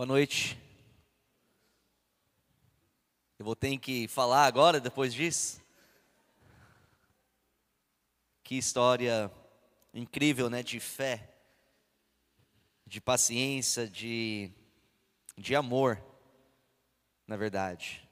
Boa noite. Eu vou ter que falar agora, depois disso. Que história incrível, né? De fé, de paciência, de, de amor, na verdade.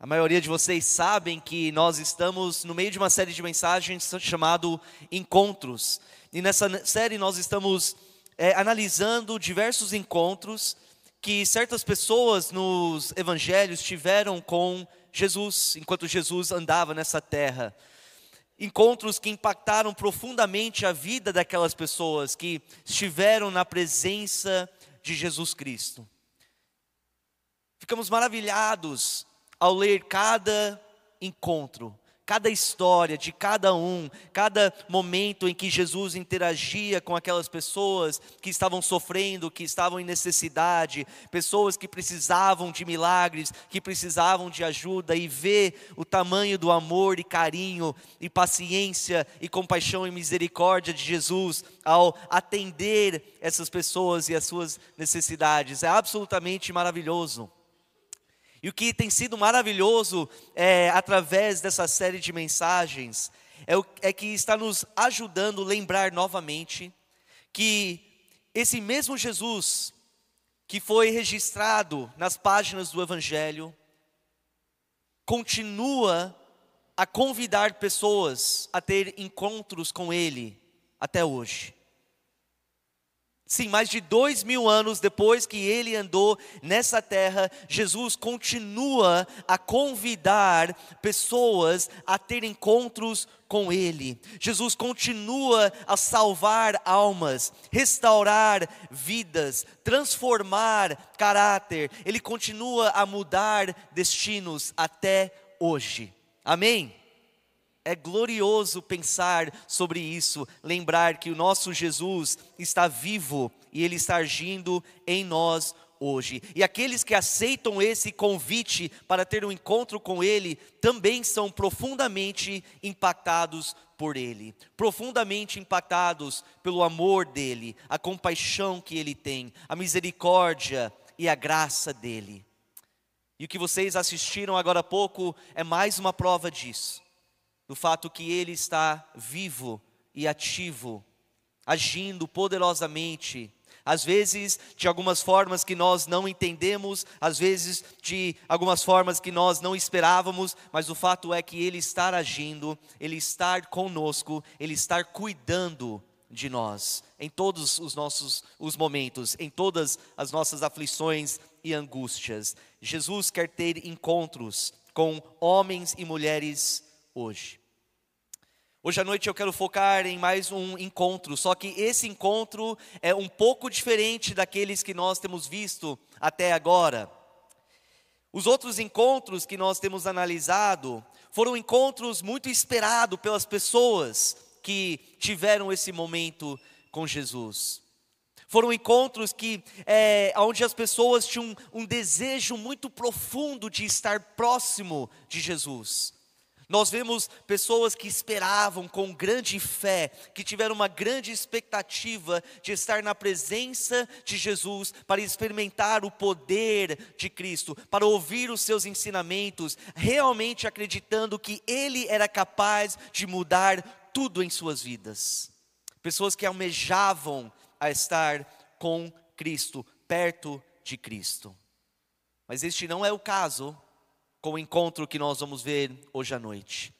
A maioria de vocês sabem que nós estamos no meio de uma série de mensagens chamado Encontros. E nessa série nós estamos é, analisando diversos encontros que certas pessoas nos evangelhos tiveram com Jesus, enquanto Jesus andava nessa terra. Encontros que impactaram profundamente a vida daquelas pessoas que estiveram na presença de Jesus Cristo. Ficamos maravilhados ao ler cada encontro, cada história de cada um, cada momento em que Jesus interagia com aquelas pessoas que estavam sofrendo, que estavam em necessidade, pessoas que precisavam de milagres, que precisavam de ajuda, e ver o tamanho do amor e carinho e paciência e compaixão e misericórdia de Jesus ao atender essas pessoas e as suas necessidades. É absolutamente maravilhoso. E o que tem sido maravilhoso é, através dessa série de mensagens é, o, é que está nos ajudando a lembrar novamente que esse mesmo Jesus que foi registrado nas páginas do Evangelho continua a convidar pessoas a ter encontros com Ele até hoje. Sim, mais de dois mil anos depois que ele andou nessa terra, Jesus continua a convidar pessoas a ter encontros com Ele. Jesus continua a salvar almas, restaurar vidas, transformar caráter. Ele continua a mudar destinos até hoje. Amém? É glorioso pensar sobre isso, lembrar que o nosso Jesus está vivo e ele está agindo em nós hoje. E aqueles que aceitam esse convite para ter um encontro com Ele também são profundamente impactados por Ele, profundamente impactados pelo amor dEle, a compaixão que Ele tem, a misericórdia e a graça dEle. E o que vocês assistiram agora há pouco é mais uma prova disso do fato que Ele está vivo e ativo, agindo poderosamente, às vezes de algumas formas que nós não entendemos, às vezes de algumas formas que nós não esperávamos, mas o fato é que Ele está agindo, Ele está conosco, Ele está cuidando de nós em todos os nossos os momentos, em todas as nossas aflições e angústias. Jesus quer ter encontros com homens e mulheres hoje. Hoje à noite eu quero focar em mais um encontro, só que esse encontro é um pouco diferente daqueles que nós temos visto até agora. Os outros encontros que nós temos analisado foram encontros muito esperados pelas pessoas que tiveram esse momento com Jesus. Foram encontros que, é, onde as pessoas tinham um, um desejo muito profundo de estar próximo de Jesus. Nós vemos pessoas que esperavam com grande fé, que tiveram uma grande expectativa de estar na presença de Jesus, para experimentar o poder de Cristo, para ouvir os seus ensinamentos, realmente acreditando que Ele era capaz de mudar tudo em suas vidas. Pessoas que almejavam a estar com Cristo, perto de Cristo. Mas este não é o caso com o encontro que nós vamos ver hoje à noite.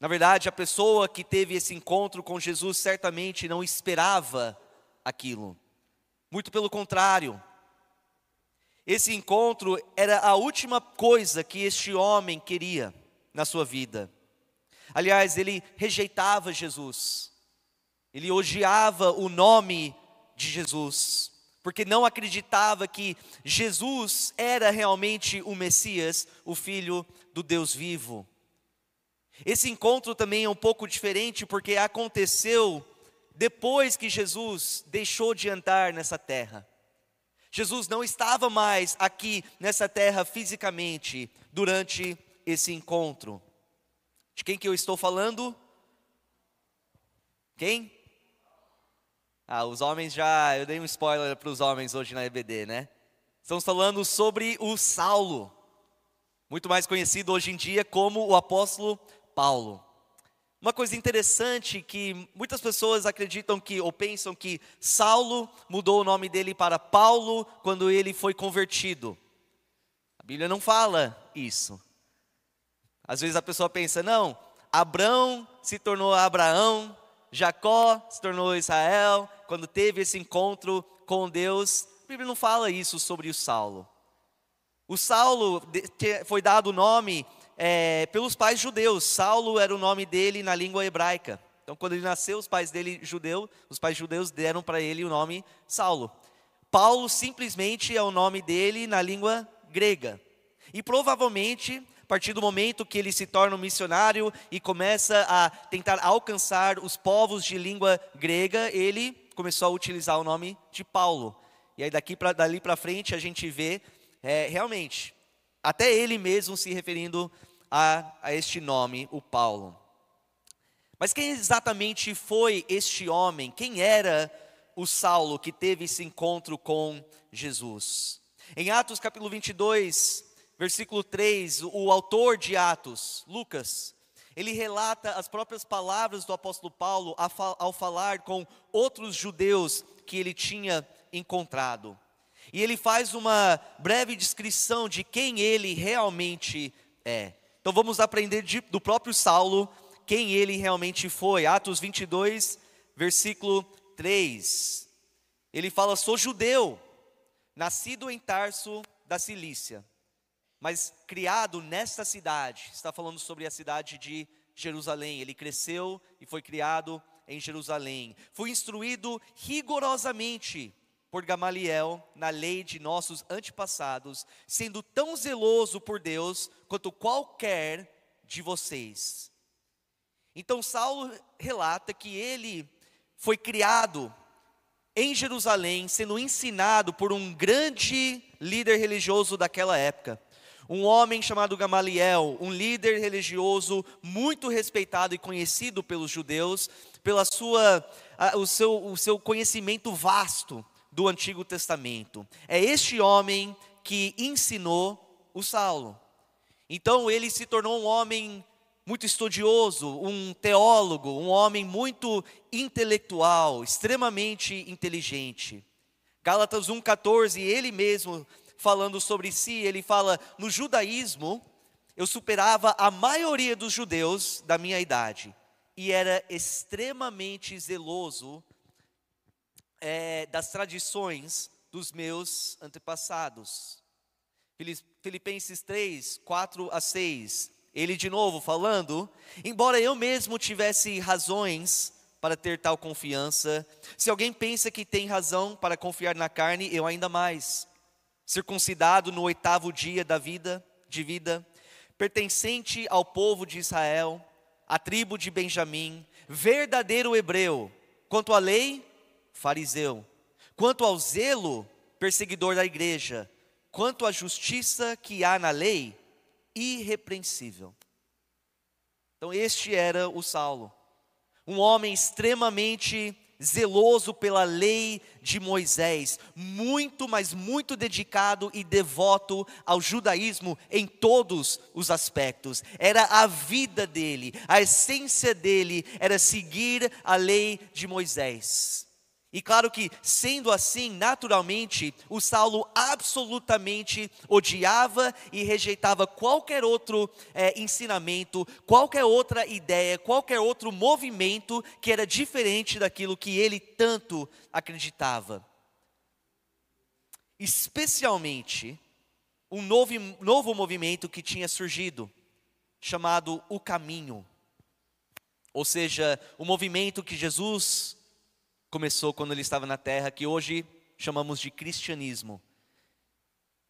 Na verdade, a pessoa que teve esse encontro com Jesus certamente não esperava aquilo. Muito pelo contrário. Esse encontro era a última coisa que este homem queria na sua vida. Aliás, ele rejeitava Jesus. Ele odiava o nome de Jesus porque não acreditava que Jesus era realmente o Messias, o Filho do Deus vivo. Esse encontro também é um pouco diferente, porque aconteceu depois que Jesus deixou de andar nessa terra. Jesus não estava mais aqui nessa terra fisicamente durante esse encontro. De quem que eu estou falando? Quem? Ah, os homens já. Eu dei um spoiler para os homens hoje na EBD, né? Estamos falando sobre o Saulo, muito mais conhecido hoje em dia como o apóstolo Paulo. Uma coisa interessante que muitas pessoas acreditam que ou pensam que Saulo mudou o nome dele para Paulo quando ele foi convertido. A Bíblia não fala isso. Às vezes a pessoa pensa, não, Abraão se tornou Abraão, Jacó se tornou Israel, quando teve esse encontro com Deus. A Bíblia não fala isso sobre o Saulo. O Saulo foi dado o nome é, pelos pais judeus. Saulo era o nome dele na língua hebraica. Então, quando ele nasceu, os pais dele judeu, os pais judeus deram para ele o nome Saulo. Paulo simplesmente é o nome dele na língua grega. E provavelmente, a partir do momento que ele se torna um missionário e começa a tentar alcançar os povos de língua grega, ele começou a utilizar o nome de Paulo. E aí daqui para dali para frente a gente vê é, realmente até ele mesmo se referindo a, a este nome, o Paulo. Mas quem exatamente foi este homem? Quem era o Saulo que teve esse encontro com Jesus? Em Atos capítulo 22, versículo 3, o autor de Atos, Lucas, ele relata as próprias palavras do apóstolo Paulo ao falar com outros judeus que ele tinha encontrado. E ele faz uma breve descrição de quem ele realmente é. Então vamos aprender de, do próprio Saulo quem ele realmente foi. Atos 22, versículo 3. Ele fala: Sou judeu, nascido em Tarso da Cilícia, mas criado nesta cidade. Está falando sobre a cidade de Jerusalém. Ele cresceu e foi criado em Jerusalém. Fui instruído rigorosamente por Gamaliel na lei de nossos antepassados, sendo tão zeloso por Deus quanto qualquer de vocês. Então Saulo relata que ele foi criado em Jerusalém, sendo ensinado por um grande líder religioso daquela época. Um homem chamado Gamaliel, um líder religioso muito respeitado e conhecido pelos judeus, pela sua, o, seu, o seu conhecimento vasto do Antigo Testamento. É este homem que ensinou o Saulo. Então ele se tornou um homem muito estudioso, um teólogo, um homem muito intelectual, extremamente inteligente. Gálatas 1,14, ele mesmo falando sobre si, ele fala: no judaísmo, eu superava a maioria dos judeus da minha idade e era extremamente zeloso é, das tradições dos meus antepassados. Filipenses 3, 4 a 6. Ele de novo falando, embora eu mesmo tivesse razões para ter tal confiança, se alguém pensa que tem razão para confiar na carne, eu ainda mais. Circuncidado no oitavo dia da vida, de vida, pertencente ao povo de Israel, à tribo de Benjamim, verdadeiro hebreu, quanto à lei, fariseu. Quanto ao zelo, perseguidor da igreja. Quanto à justiça que há na lei, irrepreensível. Então, este era o Saulo, um homem extremamente zeloso pela lei de Moisés, muito, mas muito dedicado e devoto ao judaísmo em todos os aspectos. Era a vida dele, a essência dele era seguir a lei de Moisés. E claro que, sendo assim, naturalmente, o Saulo absolutamente odiava e rejeitava qualquer outro é, ensinamento, qualquer outra ideia, qualquer outro movimento que era diferente daquilo que ele tanto acreditava. Especialmente, um novo, novo movimento que tinha surgido, chamado o Caminho. Ou seja, o movimento que Jesus começou quando ele estava na terra, que hoje chamamos de cristianismo.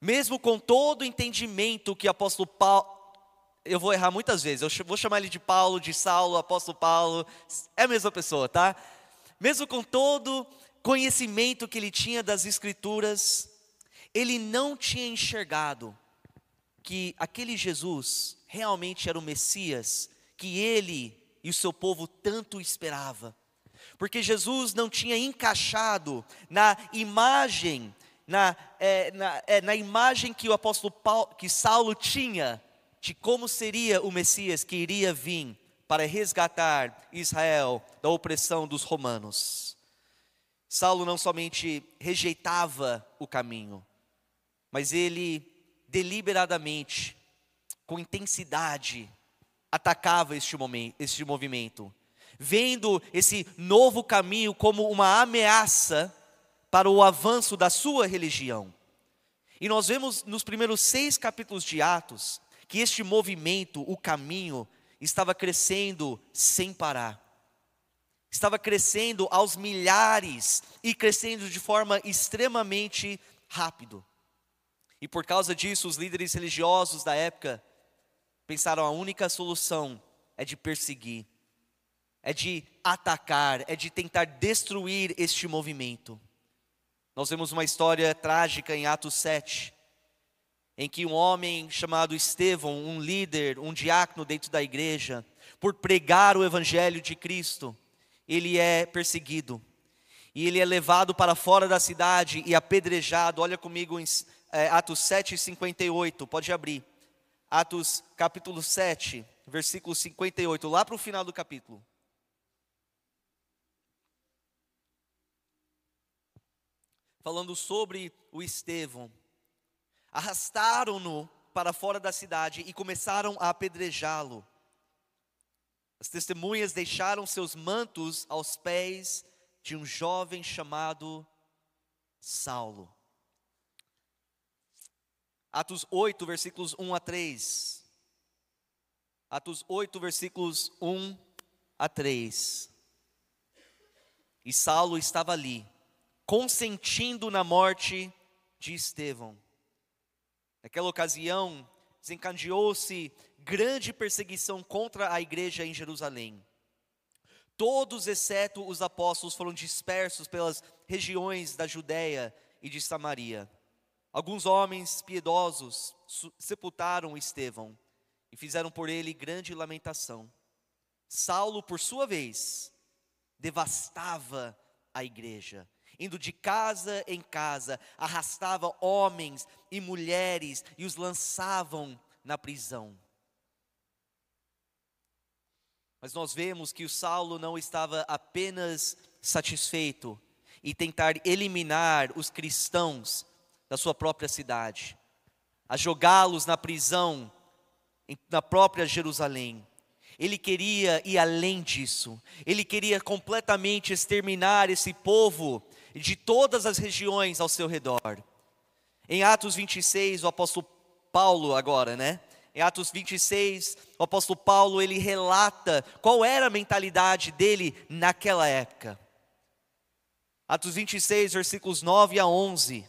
Mesmo com todo o entendimento que o apóstolo Paulo, eu vou errar muitas vezes, eu vou chamar ele de Paulo, de Saulo, apóstolo Paulo, é a mesma pessoa, tá? Mesmo com todo conhecimento que ele tinha das escrituras, ele não tinha enxergado que aquele Jesus realmente era o Messias que ele e o seu povo tanto esperava. Porque Jesus não tinha encaixado na imagem, na, é, na, é, na imagem que o apóstolo Paulo, que Saulo tinha de como seria o Messias que iria vir para resgatar Israel da opressão dos romanos. Saulo não somente rejeitava o caminho, mas ele deliberadamente, com intensidade, atacava este, momento, este movimento vendo esse novo caminho como uma ameaça para o avanço da sua religião. E nós vemos nos primeiros seis capítulos de Atos que este movimento, o caminho, estava crescendo sem parar. Estava crescendo aos milhares e crescendo de forma extremamente rápido. E por causa disso, os líderes religiosos da época pensaram a única solução é de perseguir é de atacar, é de tentar destruir este movimento. Nós vemos uma história trágica em Atos 7, em que um homem chamado Estevão, um líder, um diácono dentro da igreja, por pregar o evangelho de Cristo, ele é perseguido. E ele é levado para fora da cidade e apedrejado. Olha comigo em é, Atos 7, 58, pode abrir. Atos capítulo 7, versículo 58, lá para o final do capítulo. Falando sobre o Estevão. Arrastaram-no para fora da cidade e começaram a apedrejá-lo. As testemunhas deixaram seus mantos aos pés de um jovem chamado Saulo. Atos 8, versículos 1 a 3. Atos 8, versículos 1 a 3. E Saulo estava ali consentindo na morte de Estevão. Naquela ocasião, desencadeou-se grande perseguição contra a igreja em Jerusalém. Todos, exceto os apóstolos, foram dispersos pelas regiões da Judéia e de Samaria. Alguns homens piedosos sepultaram Estevão e fizeram por ele grande lamentação. Saulo, por sua vez, devastava a igreja indo de casa em casa, arrastava homens e mulheres e os lançavam na prisão. Mas nós vemos que o Saulo não estava apenas satisfeito em tentar eliminar os cristãos da sua própria cidade, a jogá-los na prisão na própria Jerusalém. Ele queria ir além disso, ele queria completamente exterminar esse povo de todas as regiões ao seu redor. Em Atos 26, o apóstolo Paulo agora, né? Em Atos 26, o apóstolo Paulo ele relata qual era a mentalidade dele naquela época. Atos 26, versículos 9 a 11.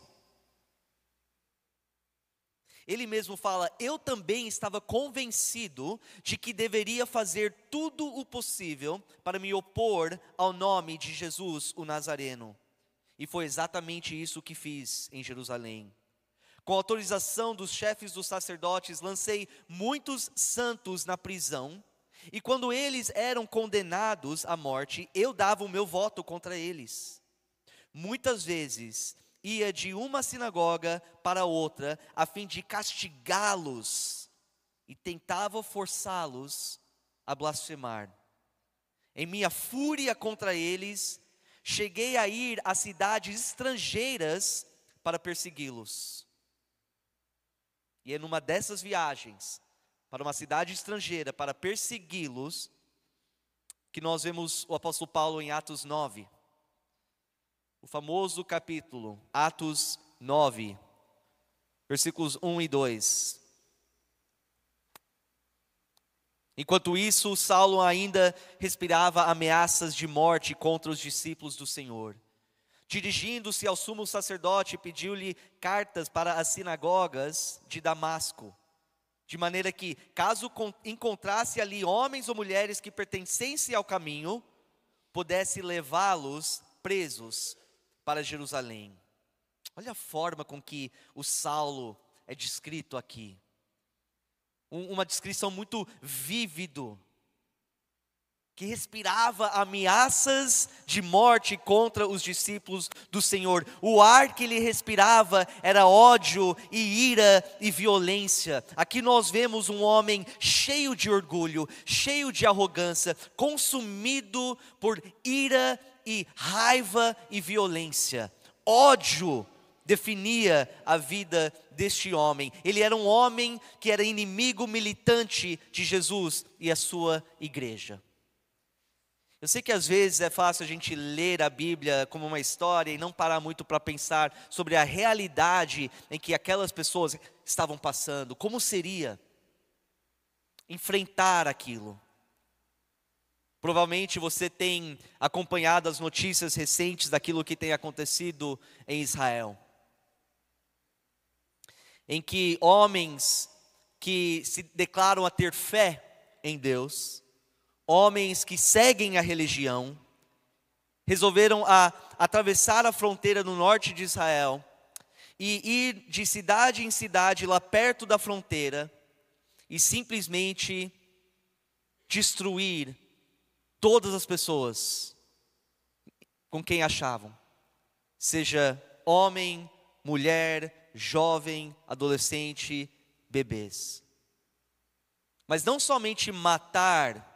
Ele mesmo fala: Eu também estava convencido de que deveria fazer tudo o possível para me opor ao nome de Jesus, o Nazareno. E foi exatamente isso que fiz em Jerusalém. Com autorização dos chefes dos sacerdotes, lancei muitos santos na prisão, e quando eles eram condenados à morte, eu dava o meu voto contra eles. Muitas vezes ia de uma sinagoga para outra, a fim de castigá-los, e tentava forçá-los a blasfemar. Em minha fúria contra eles, cheguei a ir a cidades estrangeiras para persegui-los. E é numa dessas viagens para uma cidade estrangeira para persegui-los que nós vemos o apóstolo Paulo em Atos 9. O famoso capítulo, Atos 9, versículos 1 e 2. Enquanto isso, Saulo ainda respirava ameaças de morte contra os discípulos do Senhor. Dirigindo-se ao sumo sacerdote, pediu-lhe cartas para as sinagogas de Damasco, de maneira que, caso encontrasse ali homens ou mulheres que pertencessem ao caminho, pudesse levá-los presos para Jerusalém. Olha a forma com que o Saulo é descrito aqui uma descrição muito vívido. que respirava ameaças de morte contra os discípulos do Senhor. O ar que ele respirava era ódio e ira e violência. Aqui nós vemos um homem cheio de orgulho, cheio de arrogância, consumido por ira e raiva e violência. Ódio definia a vida deste homem. Ele era um homem que era inimigo militante de Jesus e a sua igreja. Eu sei que às vezes é fácil a gente ler a Bíblia como uma história e não parar muito para pensar sobre a realidade em que aquelas pessoas estavam passando. Como seria enfrentar aquilo? Provavelmente você tem acompanhado as notícias recentes daquilo que tem acontecido em Israel. Em que homens que se declaram a ter fé em Deus, homens que seguem a religião, resolveram a, atravessar a fronteira no norte de Israel e ir de cidade em cidade lá perto da fronteira e simplesmente destruir todas as pessoas com quem achavam, seja homem, mulher, jovem, adolescente, bebês. Mas não somente matar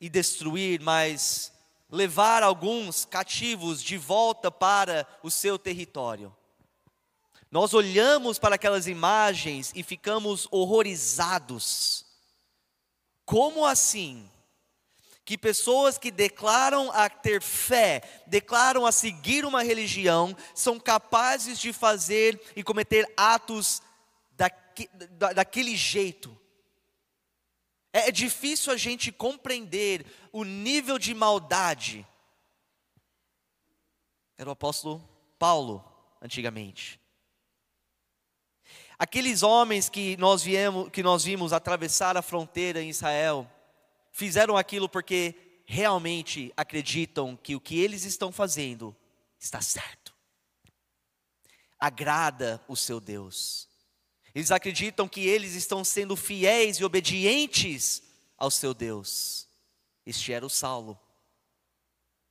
e destruir, mas levar alguns cativos de volta para o seu território. Nós olhamos para aquelas imagens e ficamos horrorizados. Como assim? Que pessoas que declaram a ter fé, declaram a seguir uma religião, são capazes de fazer e cometer atos daquele jeito. É, é difícil a gente compreender o nível de maldade. Era o apóstolo Paulo, antigamente. Aqueles homens que nós, viemos, que nós vimos atravessar a fronteira em Israel, fizeram aquilo porque realmente acreditam que o que eles estão fazendo está certo. Agrada o seu Deus. Eles acreditam que eles estão sendo fiéis e obedientes ao seu Deus. Este era o Saulo.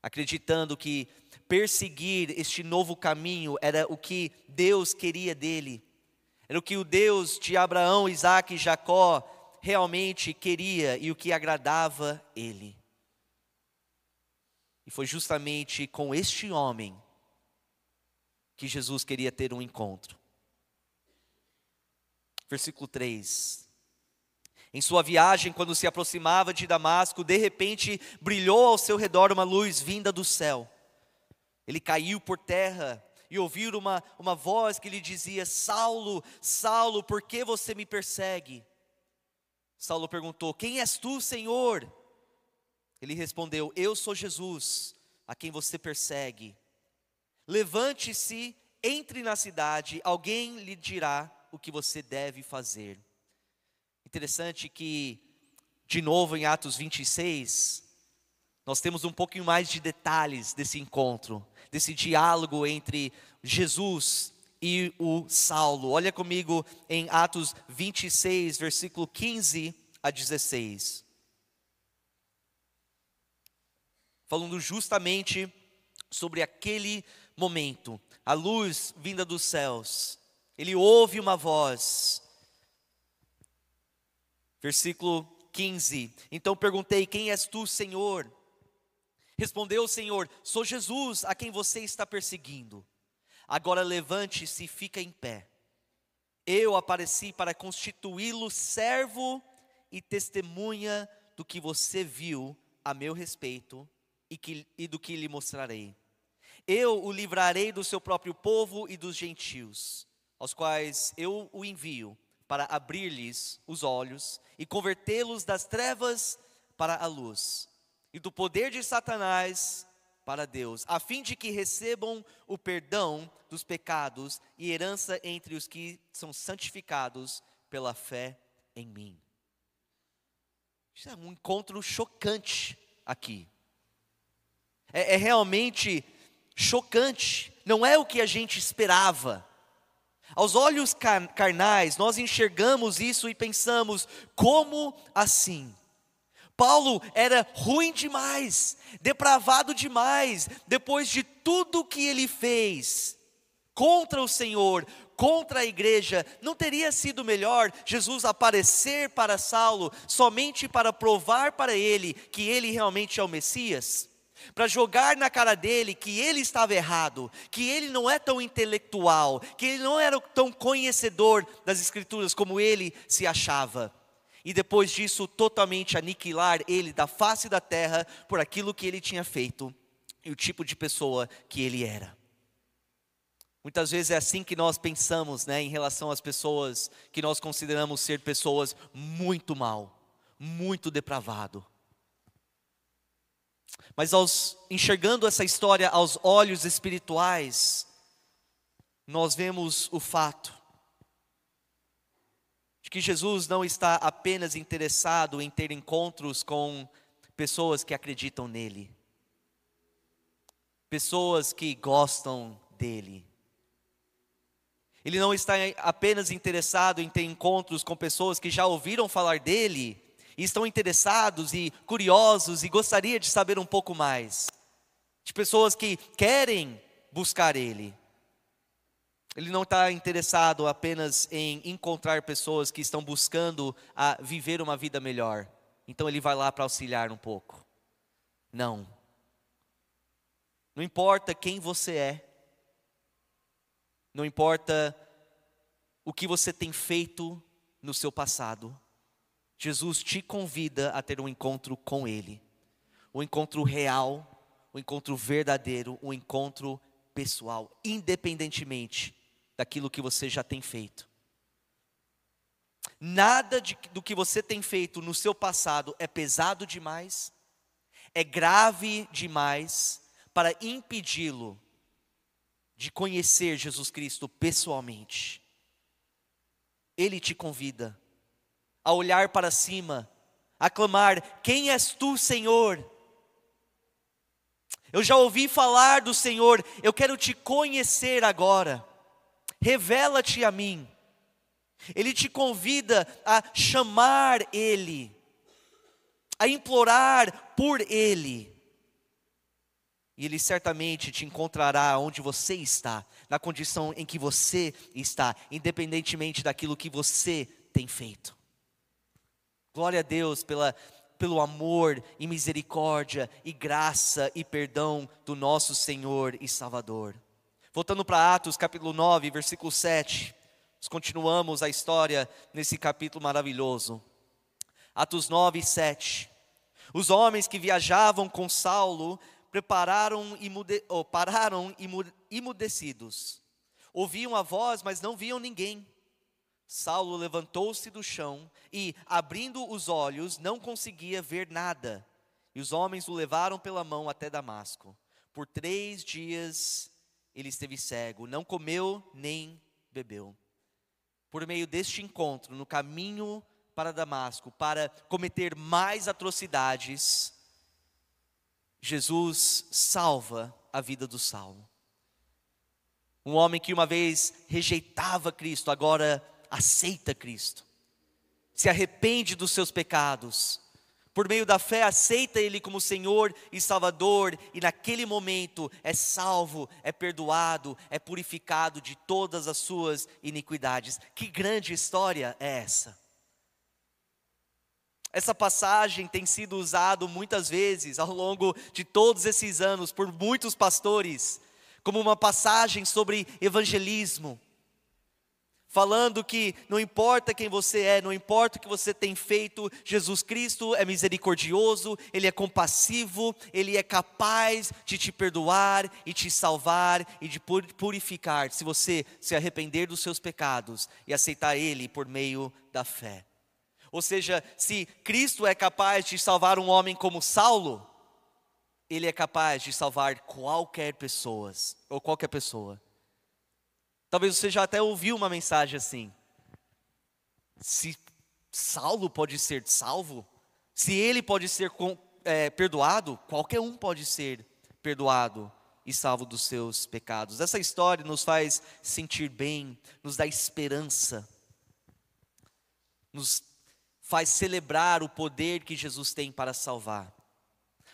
Acreditando que perseguir este novo caminho era o que Deus queria dele. Era o que o Deus de Abraão, Isaac e Jacó realmente queria e o que agradava ele. E foi justamente com este homem que Jesus queria ter um encontro versículo 3. Em sua viagem, quando se aproximava de Damasco, de repente brilhou ao seu redor uma luz vinda do céu. Ele caiu por terra e ouviu uma, uma voz que lhe dizia: Saulo, Saulo, por que você me persegue? Saulo perguntou: Quem és tu, Senhor? Ele respondeu: Eu sou Jesus, a quem você persegue. Levante-se, entre na cidade, alguém lhe dirá o que você deve fazer. Interessante que, de novo em Atos 26, nós temos um pouquinho mais de detalhes desse encontro, desse diálogo entre Jesus e o Saulo. Olha comigo em Atos 26, versículo 15 a 16. Falando justamente sobre aquele momento, a luz vinda dos céus, ele ouve uma voz. Versículo 15: Então perguntei: Quem és tu, Senhor? Respondeu o Senhor: Sou Jesus a quem você está perseguindo. Agora levante-se e fica em pé. Eu apareci para constituí-lo servo e testemunha do que você viu a meu respeito e, que, e do que lhe mostrarei. Eu o livrarei do seu próprio povo e dos gentios aos quais eu o envio para abrir-lhes os olhos e convertê-los das trevas para a luz, e do poder de Satanás para Deus, a fim de que recebam o perdão dos pecados e herança entre os que são santificados pela fé em mim. Isso é um encontro chocante aqui. É, é realmente chocante. Não é o que a gente esperava. Aos olhos carnais, nós enxergamos isso e pensamos: como assim? Paulo era ruim demais, depravado demais, depois de tudo que ele fez contra o Senhor, contra a igreja, não teria sido melhor Jesus aparecer para Saulo somente para provar para ele que ele realmente é o Messias? Para jogar na cara dele que ele estava errado, que ele não é tão intelectual, que ele não era tão conhecedor das Escrituras como ele se achava e depois disso totalmente aniquilar ele da face da terra por aquilo que ele tinha feito e o tipo de pessoa que ele era. Muitas vezes é assim que nós pensamos, né, em relação às pessoas que nós consideramos ser pessoas muito mal, muito depravado. Mas aos enxergando essa história aos olhos espirituais, nós vemos o fato de que Jesus não está apenas interessado em ter encontros com pessoas que acreditam nele, pessoas que gostam dele. Ele não está apenas interessado em ter encontros com pessoas que já ouviram falar dele e estão interessados e curiosos e gostaria de saber um pouco mais. De pessoas que querem buscar ele. Ele não está interessado apenas em encontrar pessoas que estão buscando a viver uma vida melhor. Então ele vai lá para auxiliar um pouco. Não. Não importa quem você é. Não importa o que você tem feito no seu passado. Jesus te convida a ter um encontro com Ele. Um encontro real, um encontro verdadeiro, um encontro pessoal, independentemente daquilo que você já tem feito. Nada de, do que você tem feito no seu passado é pesado demais, é grave demais para impedi-lo de conhecer Jesus Cristo pessoalmente. Ele te convida a olhar para cima, a clamar: Quem és tu, Senhor? Eu já ouvi falar do Senhor, eu quero te conhecer agora revela-te a mim. Ele te convida a chamar Ele, a implorar por Ele. E Ele certamente te encontrará onde você está, na condição em que você está, independentemente daquilo que você tem feito. Glória a Deus pela, pelo amor e misericórdia e graça e perdão do nosso Senhor e Salvador. Voltando para Atos capítulo 9, versículo 7. Nós continuamos a história nesse capítulo maravilhoso. Atos 9, 7. Os homens que viajavam com Saulo prepararam oh, pararam imudecidos. Ouviam a voz, mas não viam ninguém. Saulo levantou-se do chão e, abrindo os olhos, não conseguia ver nada. E os homens o levaram pela mão até Damasco. Por três dias ele esteve cego, não comeu nem bebeu. Por meio deste encontro, no caminho para Damasco, para cometer mais atrocidades, Jesus salva a vida do Saulo. Um homem que uma vez rejeitava Cristo, agora aceita Cristo, se arrepende dos seus pecados, por meio da fé, aceita Ele como Senhor e Salvador, e naquele momento é salvo, é perdoado, é purificado de todas as suas iniquidades. Que grande história é essa? Essa passagem tem sido usada muitas vezes ao longo de todos esses anos por muitos pastores, como uma passagem sobre evangelismo falando que não importa quem você é, não importa o que você tem feito, Jesus Cristo é misericordioso, Ele é compassivo, Ele é capaz de te perdoar e te salvar e de purificar, se você se arrepender dos seus pecados e aceitar Ele por meio da fé. Ou seja, se Cristo é capaz de salvar um homem como Saulo, Ele é capaz de salvar qualquer pessoa, ou qualquer pessoa. Talvez você já até ouviu uma mensagem assim. Se Saulo pode ser salvo, se ele pode ser é, perdoado, qualquer um pode ser perdoado e salvo dos seus pecados. Essa história nos faz sentir bem, nos dá esperança, nos faz celebrar o poder que Jesus tem para salvar.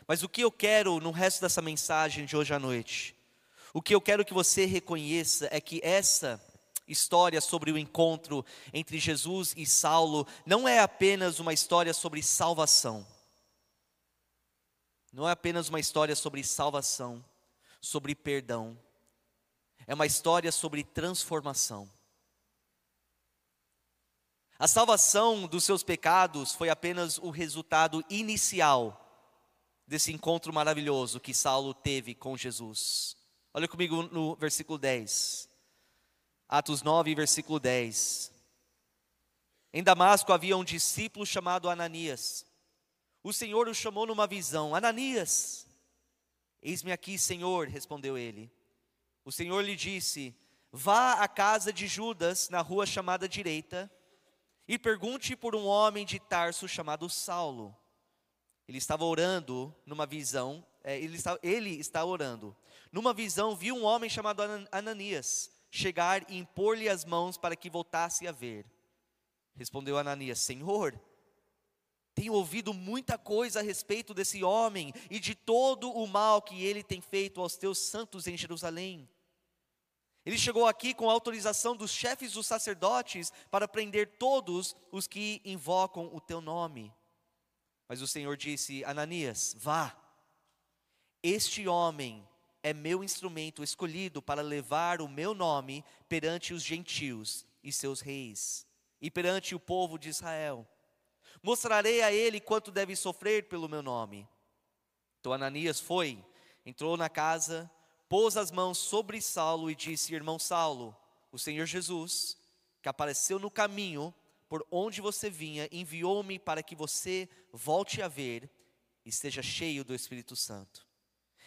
Mas o que eu quero no resto dessa mensagem de hoje à noite, o que eu quero que você reconheça é que essa história sobre o encontro entre Jesus e Saulo não é apenas uma história sobre salvação. Não é apenas uma história sobre salvação, sobre perdão. É uma história sobre transformação. A salvação dos seus pecados foi apenas o resultado inicial desse encontro maravilhoso que Saulo teve com Jesus. Olha comigo no versículo 10. Atos 9, versículo 10. Em Damasco havia um discípulo chamado Ananias. O Senhor o chamou numa visão: Ananias. Eis-me aqui, Senhor, respondeu ele. O Senhor lhe disse: Vá à casa de Judas, na rua chamada direita, e pergunte por um homem de Tarso chamado Saulo. Ele estava orando numa visão, é, ele, está, ele está orando. Numa visão, viu um homem chamado Ananias chegar e impor-lhe as mãos para que voltasse a ver. Respondeu Ananias: Senhor, tenho ouvido muita coisa a respeito desse homem e de todo o mal que ele tem feito aos teus santos em Jerusalém. Ele chegou aqui com autorização dos chefes dos sacerdotes para prender todos os que invocam o teu nome. Mas o Senhor disse: Ananias, vá. Este homem é meu instrumento escolhido para levar o meu nome perante os gentios e seus reis, e perante o povo de Israel. Mostrarei a ele quanto deve sofrer pelo meu nome. Então Ananias foi, entrou na casa, pôs as mãos sobre Saulo e disse: Irmão Saulo, o Senhor Jesus, que apareceu no caminho por onde você vinha, enviou-me para que você volte a ver e esteja cheio do Espírito Santo.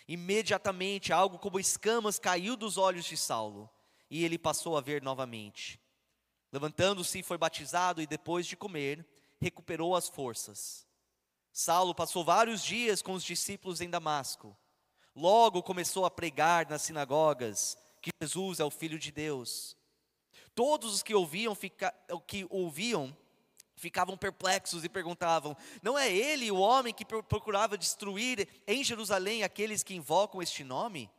Imediatamente, algo como escamas caiu dos olhos de Saulo e ele passou a ver novamente. Levantando-se, foi batizado e depois de comer, recuperou as forças. Saulo passou vários dias com os discípulos em Damasco. Logo começou a pregar nas sinagogas que Jesus é o Filho de Deus. Todos os que ouviam, fica, que ouviam ficavam perplexos e perguntavam: Não é ele o homem que procurava destruir em Jerusalém aqueles que invocam este nome?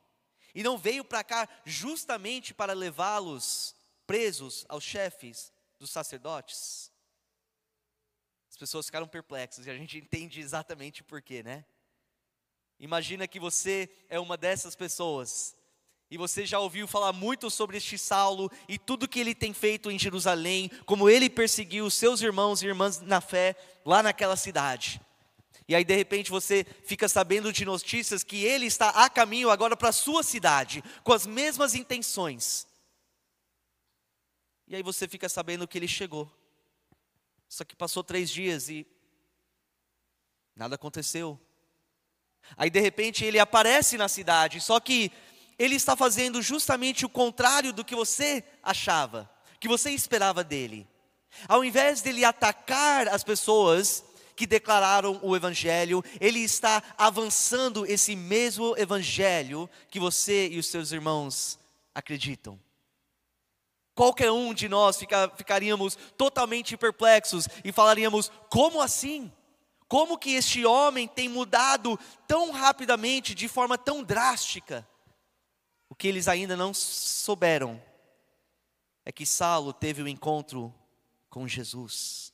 E não veio para cá justamente para levá-los presos aos chefes dos sacerdotes? As pessoas ficaram perplexas e a gente entende exatamente por quê, né? Imagina que você é uma dessas pessoas. E você já ouviu falar muito sobre este Saulo e tudo que ele tem feito em Jerusalém, como ele perseguiu seus irmãos e irmãs na fé lá naquela cidade. E aí de repente você fica sabendo de notícias que ele está a caminho agora para a sua cidade, com as mesmas intenções. E aí você fica sabendo que ele chegou. Só que passou três dias e nada aconteceu. Aí de repente ele aparece na cidade, só que ele está fazendo justamente o contrário do que você achava, que você esperava dele. Ao invés dele atacar as pessoas que declararam o evangelho, ele está avançando esse mesmo evangelho que você e os seus irmãos acreditam. Qualquer um de nós fica, ficaríamos totalmente perplexos e falaríamos: como assim? Como que este homem tem mudado tão rapidamente, de forma tão drástica? O que eles ainda não souberam é que Saulo teve o um encontro com Jesus.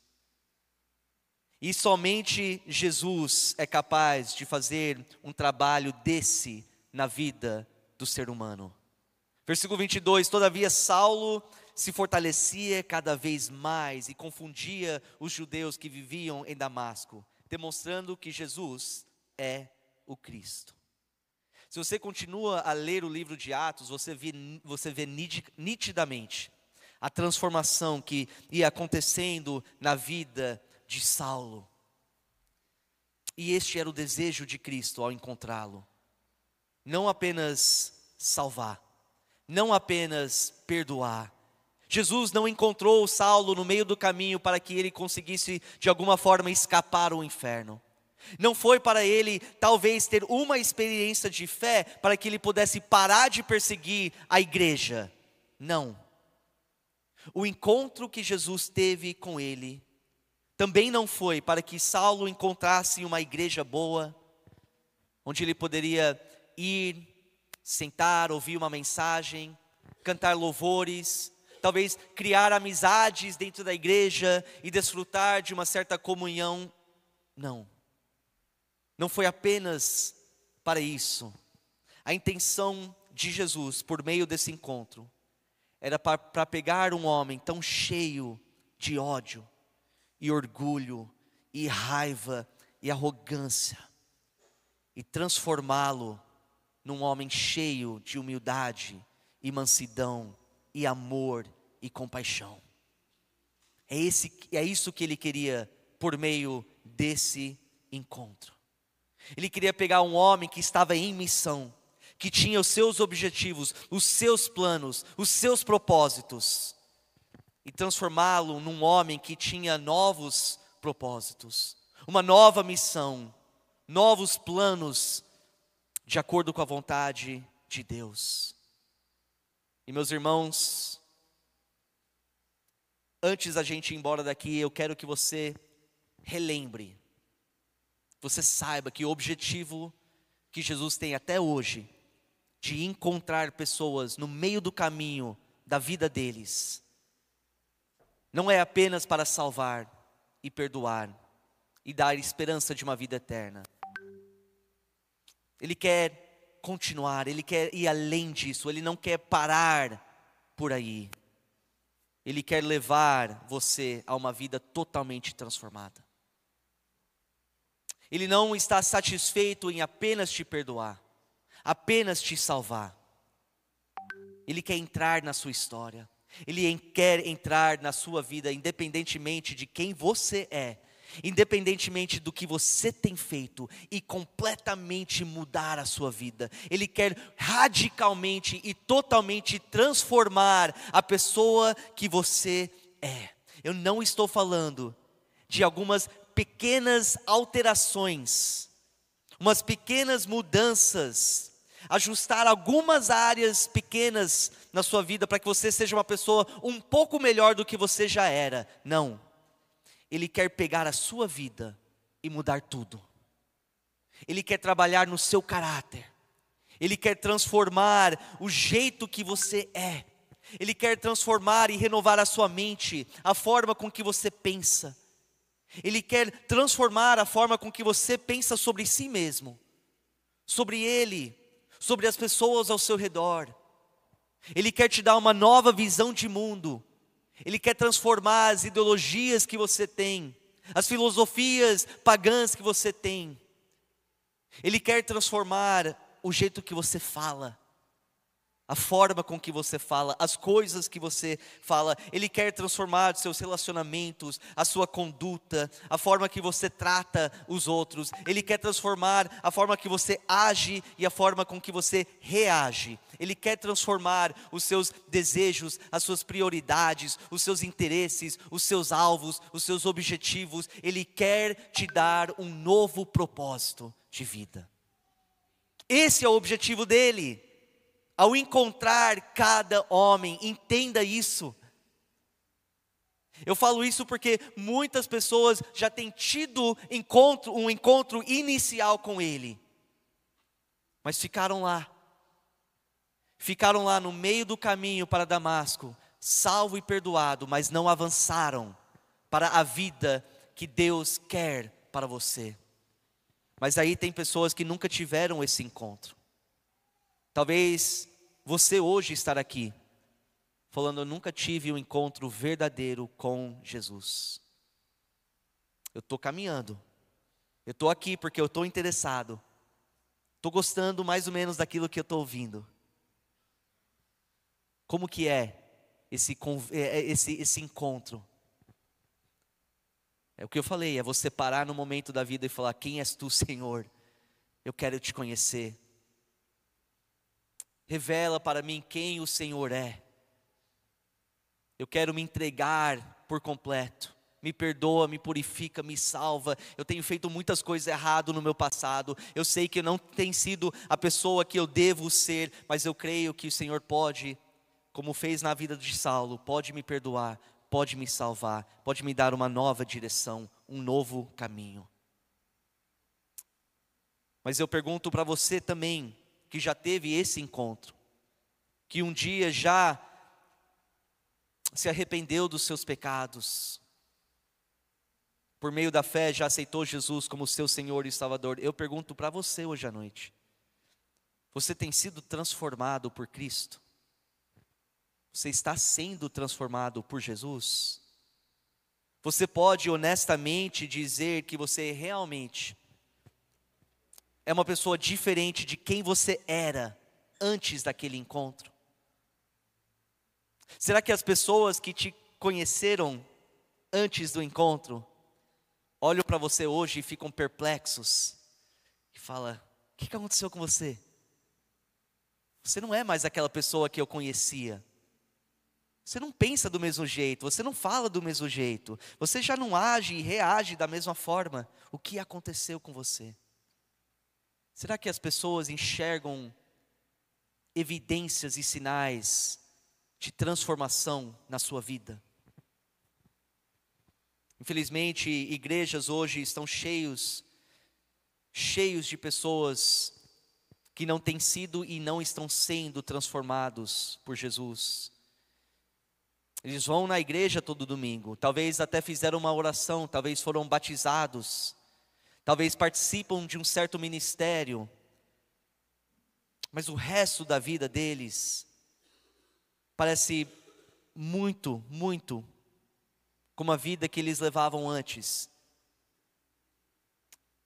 E somente Jesus é capaz de fazer um trabalho desse na vida do ser humano. Versículo 22: Todavia Saulo se fortalecia cada vez mais e confundia os judeus que viviam em Damasco demonstrando que Jesus é o Cristo. Se você continua a ler o livro de Atos, você vê, você vê nitidamente a transformação que ia acontecendo na vida de Saulo. E este era o desejo de Cristo ao encontrá-lo. Não apenas salvar, não apenas perdoar, Jesus não encontrou Saulo no meio do caminho para que ele conseguisse de alguma forma escapar ao inferno. Não foi para ele talvez ter uma experiência de fé para que ele pudesse parar de perseguir a igreja. Não. O encontro que Jesus teve com ele também não foi para que Saulo encontrasse uma igreja boa, onde ele poderia ir, sentar, ouvir uma mensagem, cantar louvores, talvez criar amizades dentro da igreja e desfrutar de uma certa comunhão. Não. Não foi apenas para isso. A intenção de Jesus, por meio desse encontro, era para pegar um homem tão cheio de ódio, e orgulho, e raiva, e arrogância, e transformá-lo num homem cheio de humildade e mansidão e amor e compaixão. É, esse, é isso que ele queria por meio desse encontro. Ele queria pegar um homem que estava em missão, que tinha os seus objetivos, os seus planos, os seus propósitos, e transformá-lo num homem que tinha novos propósitos, uma nova missão, novos planos, de acordo com a vontade de Deus. E meus irmãos, antes da gente ir embora daqui, eu quero que você relembre, você saiba que o objetivo que Jesus tem até hoje, de encontrar pessoas no meio do caminho da vida deles, não é apenas para salvar e perdoar e dar esperança de uma vida eterna. Ele quer continuar, ele quer ir além disso, ele não quer parar por aí. Ele quer levar você a uma vida totalmente transformada. Ele não está satisfeito em apenas te perdoar, apenas te salvar. Ele quer entrar na sua história. Ele quer entrar na sua vida, independentemente de quem você é independentemente do que você tem feito, e completamente mudar a sua vida. Ele quer radicalmente e totalmente transformar a pessoa que você é. Eu não estou falando de algumas pequenas alterações, umas pequenas mudanças, ajustar algumas áreas pequenas na sua vida para que você seja uma pessoa um pouco melhor do que você já era. Não. Ele quer pegar a sua vida e mudar tudo. Ele quer trabalhar no seu caráter. Ele quer transformar o jeito que você é. Ele quer transformar e renovar a sua mente, a forma com que você pensa. Ele quer transformar a forma com que você pensa sobre si mesmo, sobre ele, sobre as pessoas ao seu redor. Ele quer te dar uma nova visão de mundo, ele quer transformar as ideologias que você tem, as filosofias pagãs que você tem. Ele quer transformar o jeito que você fala a forma com que você fala, as coisas que você fala. Ele quer transformar os seus relacionamentos, a sua conduta, a forma que você trata os outros. Ele quer transformar a forma que você age e a forma com que você reage. Ele quer transformar os seus desejos, as suas prioridades, os seus interesses, os seus alvos, os seus objetivos. Ele quer te dar um novo propósito de vida. Esse é o objetivo dele ao encontrar cada homem, entenda isso. Eu falo isso porque muitas pessoas já têm tido encontro, um encontro inicial com Ele, mas ficaram lá, ficaram lá no meio do caminho para Damasco, salvo e perdoado, mas não avançaram para a vida que Deus quer para você. Mas aí tem pessoas que nunca tiveram esse encontro. Talvez você hoje estar aqui, falando: Eu nunca tive um encontro verdadeiro com Jesus. Eu estou caminhando, eu estou aqui porque eu estou interessado, estou gostando mais ou menos daquilo que eu estou ouvindo. Como que é esse, é, é, esse, esse encontro? É o que eu falei, é você parar no momento da vida e falar: Quem és tu, Senhor? Eu quero te conhecer. Revela para mim quem o Senhor é. Eu quero me entregar por completo. Me perdoa, me purifica, me salva. Eu tenho feito muitas coisas erradas no meu passado. Eu sei que não tenho sido a pessoa que eu devo ser, mas eu creio que o Senhor pode, como fez na vida de Saulo, pode me perdoar, pode me salvar, pode me dar uma nova direção, um novo caminho. Mas eu pergunto para você também, que já teve esse encontro, que um dia já se arrependeu dos seus pecados, por meio da fé já aceitou Jesus como seu Senhor e Salvador. Eu pergunto para você hoje à noite: você tem sido transformado por Cristo? Você está sendo transformado por Jesus? Você pode honestamente dizer que você realmente é uma pessoa diferente de quem você era antes daquele encontro? Será que as pessoas que te conheceram antes do encontro olham para você hoje e ficam perplexos e fala: "O que aconteceu com você? Você não é mais aquela pessoa que eu conhecia. Você não pensa do mesmo jeito, você não fala do mesmo jeito, você já não age e reage da mesma forma. O que aconteceu com você? Será que as pessoas enxergam evidências e sinais de transformação na sua vida? Infelizmente, igrejas hoje estão cheios cheios de pessoas que não têm sido e não estão sendo transformados por Jesus. Eles vão na igreja todo domingo, talvez até fizeram uma oração, talvez foram batizados, talvez participam de um certo ministério, mas o resto da vida deles parece muito, muito como a vida que eles levavam antes.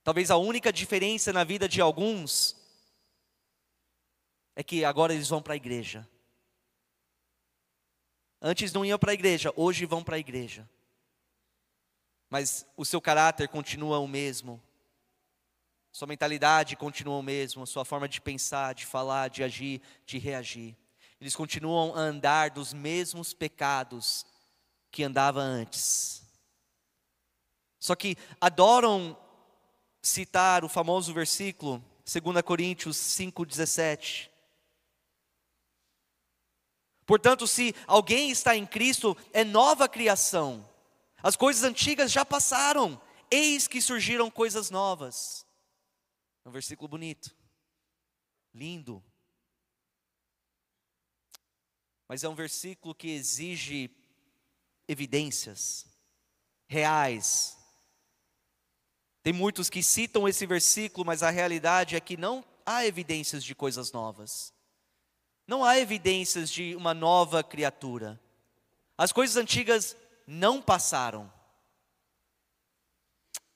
Talvez a única diferença na vida de alguns é que agora eles vão para a igreja. Antes não iam para a igreja, hoje vão para a igreja. Mas o seu caráter continua o mesmo. Sua mentalidade continua o mesmo, sua forma de pensar, de falar, de agir, de reagir. Eles continuam a andar dos mesmos pecados que andava antes. Só que adoram citar o famoso versículo, 2 Coríntios 5,17. Portanto, se alguém está em Cristo, é nova criação. As coisas antigas já passaram, eis que surgiram coisas novas. É um versículo bonito, lindo. Mas é um versículo que exige evidências reais. Tem muitos que citam esse versículo, mas a realidade é que não há evidências de coisas novas. Não há evidências de uma nova criatura. As coisas antigas não passaram.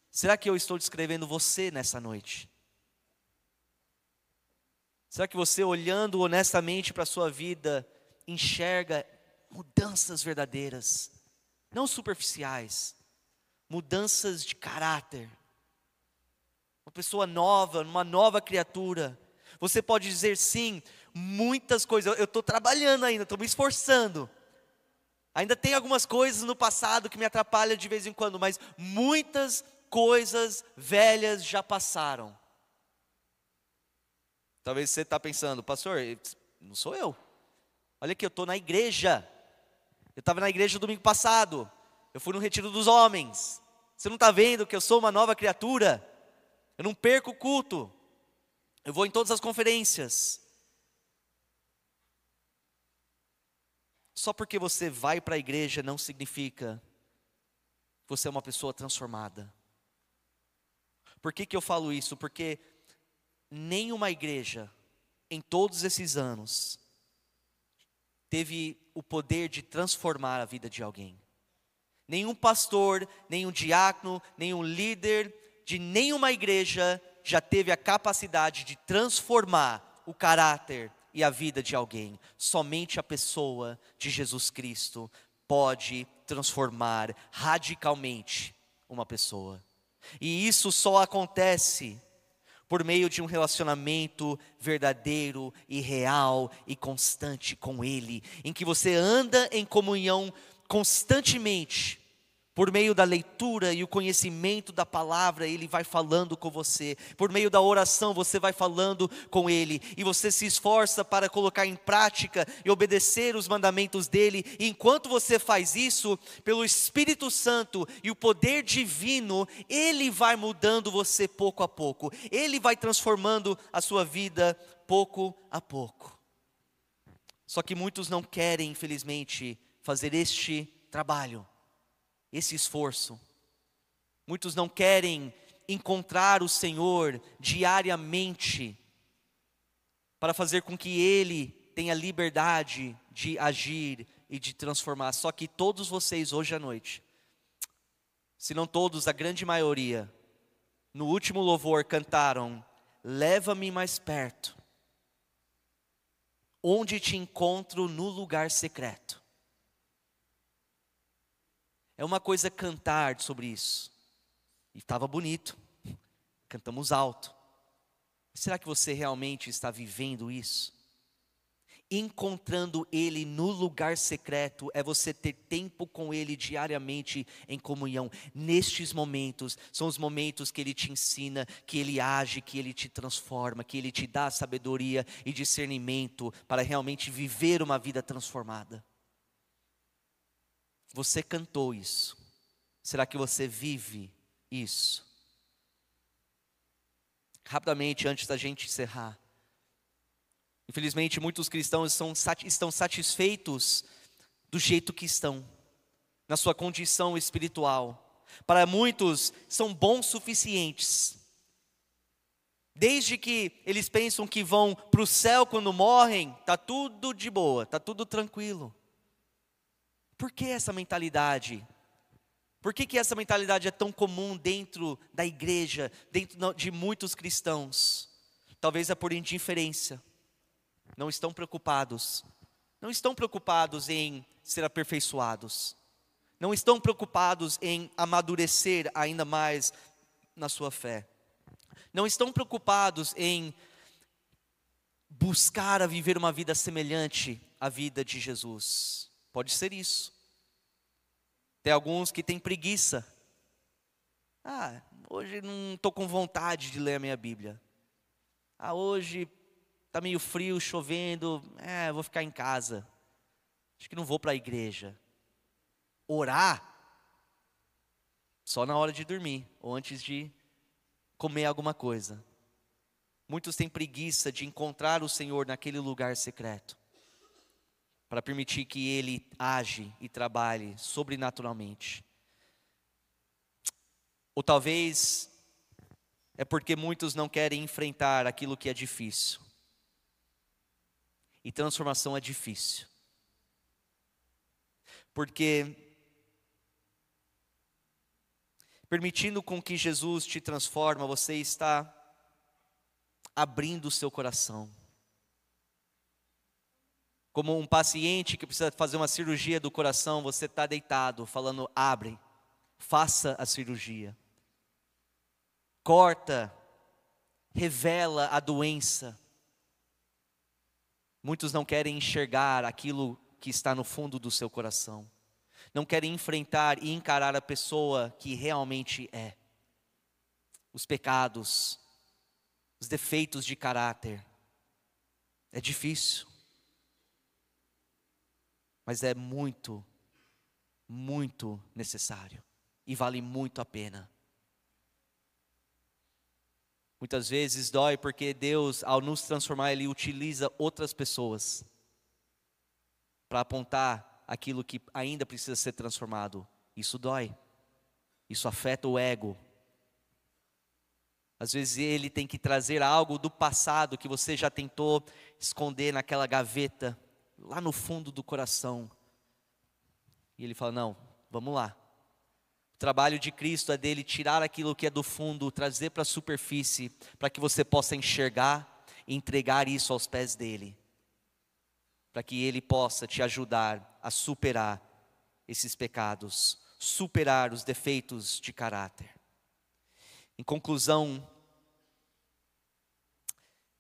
Será que eu estou descrevendo você nessa noite? Será que você, olhando honestamente para a sua vida, enxerga mudanças verdadeiras? não superficiais, mudanças de caráter. Uma pessoa nova, uma nova criatura. Você pode dizer sim, muitas coisas. Eu estou trabalhando ainda, estou me esforçando. Ainda tem algumas coisas no passado que me atrapalham de vez em quando, mas muitas coisas velhas já passaram. Talvez você está pensando, pastor, não sou eu. Olha aqui, eu estou na igreja. Eu estava na igreja domingo passado. Eu fui no retiro dos homens. Você não está vendo que eu sou uma nova criatura? Eu não perco o culto. Eu vou em todas as conferências. Só porque você vai para a igreja não significa que você é uma pessoa transformada. Por que, que eu falo isso? Porque nenhuma igreja, em todos esses anos, teve o poder de transformar a vida de alguém. Nenhum pastor, nenhum diácono, nenhum líder de nenhuma igreja já teve a capacidade de transformar o caráter e a vida de alguém. Somente a pessoa de Jesus Cristo pode transformar radicalmente uma pessoa. E isso só acontece por meio de um relacionamento verdadeiro e real e constante com Ele, em que você anda em comunhão constantemente, Por meio da leitura e o conhecimento da palavra, ele vai falando com você. Por meio da oração, você vai falando com ele. E você se esforça para colocar em prática e obedecer os mandamentos dele. E enquanto você faz isso, pelo Espírito Santo e o poder divino, ele vai mudando você pouco a pouco. Ele vai transformando a sua vida pouco a pouco. Só que muitos não querem, infelizmente, fazer este trabalho esse esforço. Muitos não querem encontrar o Senhor diariamente para fazer com que Ele tenha liberdade de agir e de transformar. Só que todos vocês hoje à noite, se não todos, a grande maioria, no último louvor cantaram: Leva-me mais perto, onde te encontro no lugar secreto. É uma coisa cantar sobre isso. E estava bonito. Cantamos alto. Será que você realmente está vivendo isso? Encontrando Ele no lugar secreto é você ter tempo com Ele diariamente em comunhão. Nestes momentos, são os momentos que Ele te ensina, que Ele age, que Ele te transforma, que Ele te dá sabedoria e discernimento para realmente viver uma vida transformada. Você cantou isso. Será que você vive isso? Rapidamente, antes da gente encerrar. Infelizmente, muitos cristãos estão satisfeitos do jeito que estão, na sua condição espiritual. Para muitos, são bons suficientes. Desde que eles pensam que vão para o céu quando morrem, está tudo de boa, está tudo tranquilo. Por que essa mentalidade? Por que, que essa mentalidade é tão comum dentro da igreja, dentro de muitos cristãos? Talvez é por indiferença. Não estão preocupados. Não estão preocupados em ser aperfeiçoados. Não estão preocupados em amadurecer ainda mais na sua fé. Não estão preocupados em buscar a viver uma vida semelhante à vida de Jesus. Pode ser isso. Tem alguns que têm preguiça. Ah, hoje não estou com vontade de ler a minha Bíblia. Ah, hoje está meio frio, chovendo. É, vou ficar em casa. Acho que não vou para a igreja. Orar só na hora de dormir ou antes de comer alguma coisa. Muitos têm preguiça de encontrar o Senhor naquele lugar secreto para permitir que Ele age e trabalhe sobrenaturalmente. Ou talvez é porque muitos não querem enfrentar aquilo que é difícil. E transformação é difícil. Porque permitindo com que Jesus te transforma, você está abrindo o seu coração como um paciente que precisa fazer uma cirurgia do coração, você está deitado, falando: abre, faça a cirurgia. Corta, revela a doença. Muitos não querem enxergar aquilo que está no fundo do seu coração. Não querem enfrentar e encarar a pessoa que realmente é. Os pecados, os defeitos de caráter. É difícil mas é muito, muito necessário e vale muito a pena. Muitas vezes dói porque Deus, ao nos transformar, Ele utiliza outras pessoas para apontar aquilo que ainda precisa ser transformado. Isso dói, isso afeta o ego. Às vezes Ele tem que trazer algo do passado que você já tentou esconder naquela gaveta lá no fundo do coração. E ele fala: Não, vamos lá. O trabalho de Cristo é dele tirar aquilo que é do fundo, trazer para a superfície, para que você possa enxergar e entregar isso aos pés dele. Para que ele possa te ajudar a superar esses pecados, superar os defeitos de caráter. Em conclusão,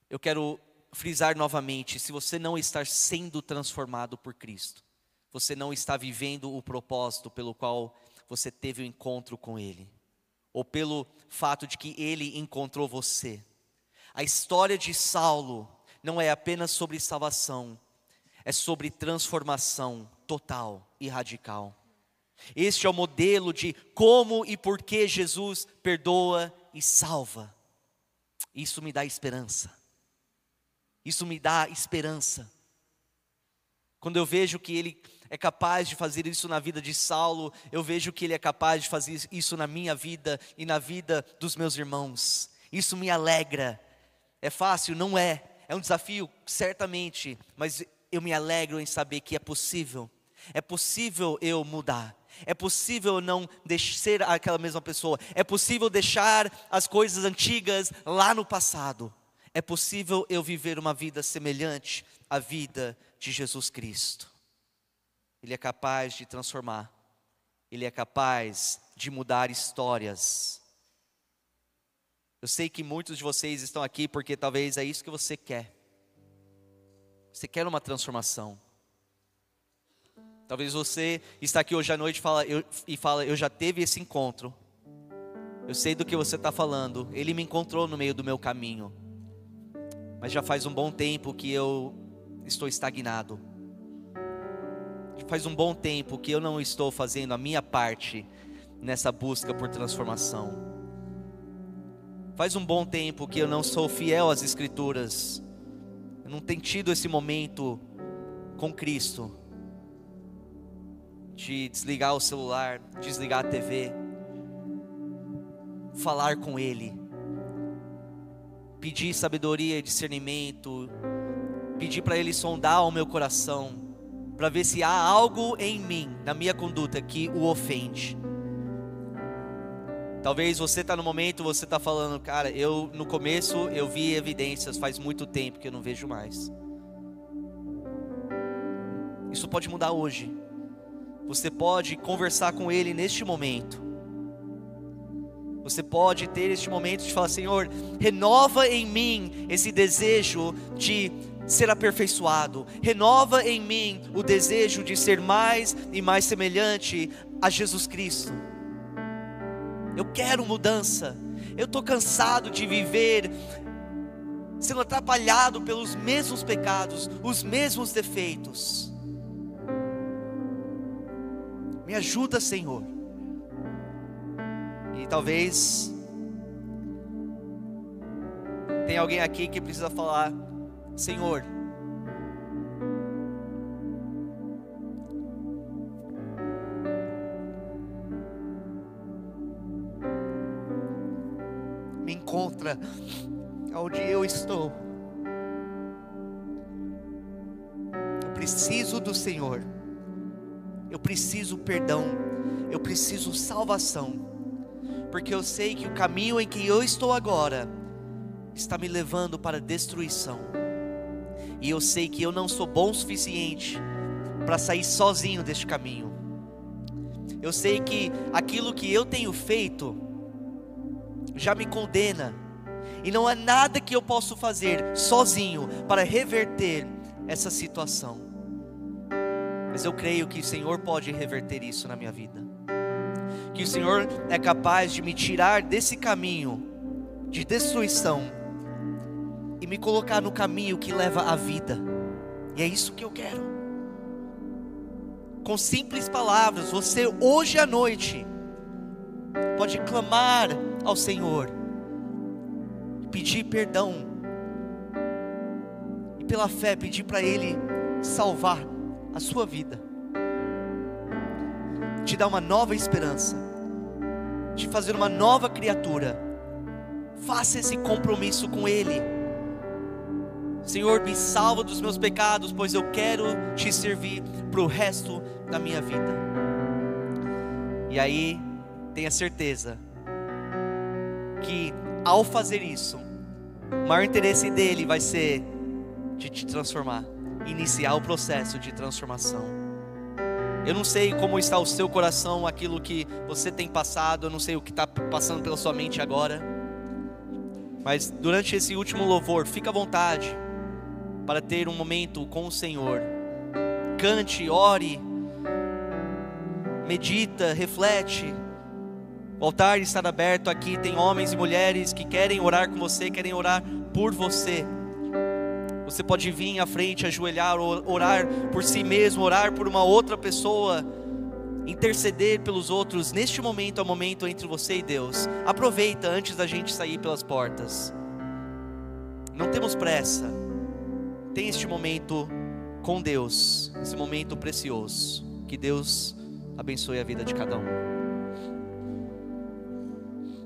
eu quero frisar novamente: se você não está sendo transformado por Cristo, você não está vivendo o propósito pelo qual você teve o um encontro com Ele, ou pelo fato de que Ele encontrou você. A história de Saulo não é apenas sobre salvação, é sobre transformação total e radical. Este é o modelo de como e por que Jesus perdoa e salva. Isso me dá esperança. Isso me dá esperança. Quando eu vejo que ele é capaz de fazer isso na vida de Saulo, eu vejo que ele é capaz de fazer isso na minha vida e na vida dos meus irmãos. Isso me alegra. É fácil? Não é. É um desafio, certamente, mas eu me alegro em saber que é possível. É possível eu mudar. É possível não ser aquela mesma pessoa. É possível deixar as coisas antigas lá no passado. É possível eu viver uma vida semelhante à vida de Jesus Cristo. Ele é capaz de transformar. Ele é capaz de mudar histórias. Eu sei que muitos de vocês estão aqui porque talvez é isso que você quer. Você quer uma transformação. Talvez você está aqui hoje à noite fala, eu, e fala, eu já teve esse encontro. Eu sei do que você está falando. Ele me encontrou no meio do meu caminho. Mas já faz um bom tempo que eu estou estagnado. Faz um bom tempo que eu não estou fazendo a minha parte nessa busca por transformação. Faz um bom tempo que eu não sou fiel às Escrituras. Eu não tenho tido esse momento com Cristo de desligar o celular, desligar a TV, falar com Ele, pedir sabedoria e discernimento, pedir para Ele sondar o meu coração, para ver se há algo em mim, na minha conduta, que o ofende. Talvez você está no momento, você está falando, cara, eu no começo eu vi evidências, faz muito tempo que eu não vejo mais. Isso pode mudar hoje. Você pode conversar com Ele neste momento. Você pode ter este momento de falar: Senhor, renova em mim esse desejo de ser aperfeiçoado, renova em mim o desejo de ser mais e mais semelhante a Jesus Cristo. Eu quero mudança, eu estou cansado de viver sendo atrapalhado pelos mesmos pecados, os mesmos defeitos. Me ajuda, Senhor. E talvez tem alguém aqui que precisa falar, Senhor, me encontra onde eu estou. Eu preciso do Senhor. Eu preciso perdão, eu preciso salvação, porque eu sei que o caminho em que eu estou agora está me levando para destruição, e eu sei que eu não sou bom o suficiente para sair sozinho deste caminho. Eu sei que aquilo que eu tenho feito já me condena, e não há nada que eu possa fazer sozinho para reverter essa situação. Mas eu creio que o Senhor pode reverter isso na minha vida. Que o Senhor é capaz de me tirar desse caminho de destruição e me colocar no caminho que leva à vida. E é isso que eu quero. Com simples palavras, você hoje à noite pode clamar ao Senhor, pedir perdão e pela fé pedir para Ele salvar a sua vida, te dar uma nova esperança, te fazer uma nova criatura. Faça esse compromisso com Ele. Senhor, me salva dos meus pecados, pois eu quero te servir para o resto da minha vida. E aí, tenha certeza que ao fazer isso, o maior interesse dele vai ser de te transformar iniciar o processo de transformação. Eu não sei como está o seu coração, aquilo que você tem passado, eu não sei o que está passando pela sua mente agora. Mas durante esse último louvor, fica à vontade para ter um momento com o Senhor. Cante, ore, medita, reflete. O altar está aberto aqui, tem homens e mulheres que querem orar com você, querem orar por você. Você pode vir à frente, ajoelhar, orar por si mesmo, orar por uma outra pessoa, interceder pelos outros. Neste momento é o momento entre você e Deus. Aproveita antes da gente sair pelas portas. Não temos pressa. Tem este momento com Deus, esse momento precioso. Que Deus abençoe a vida de cada um.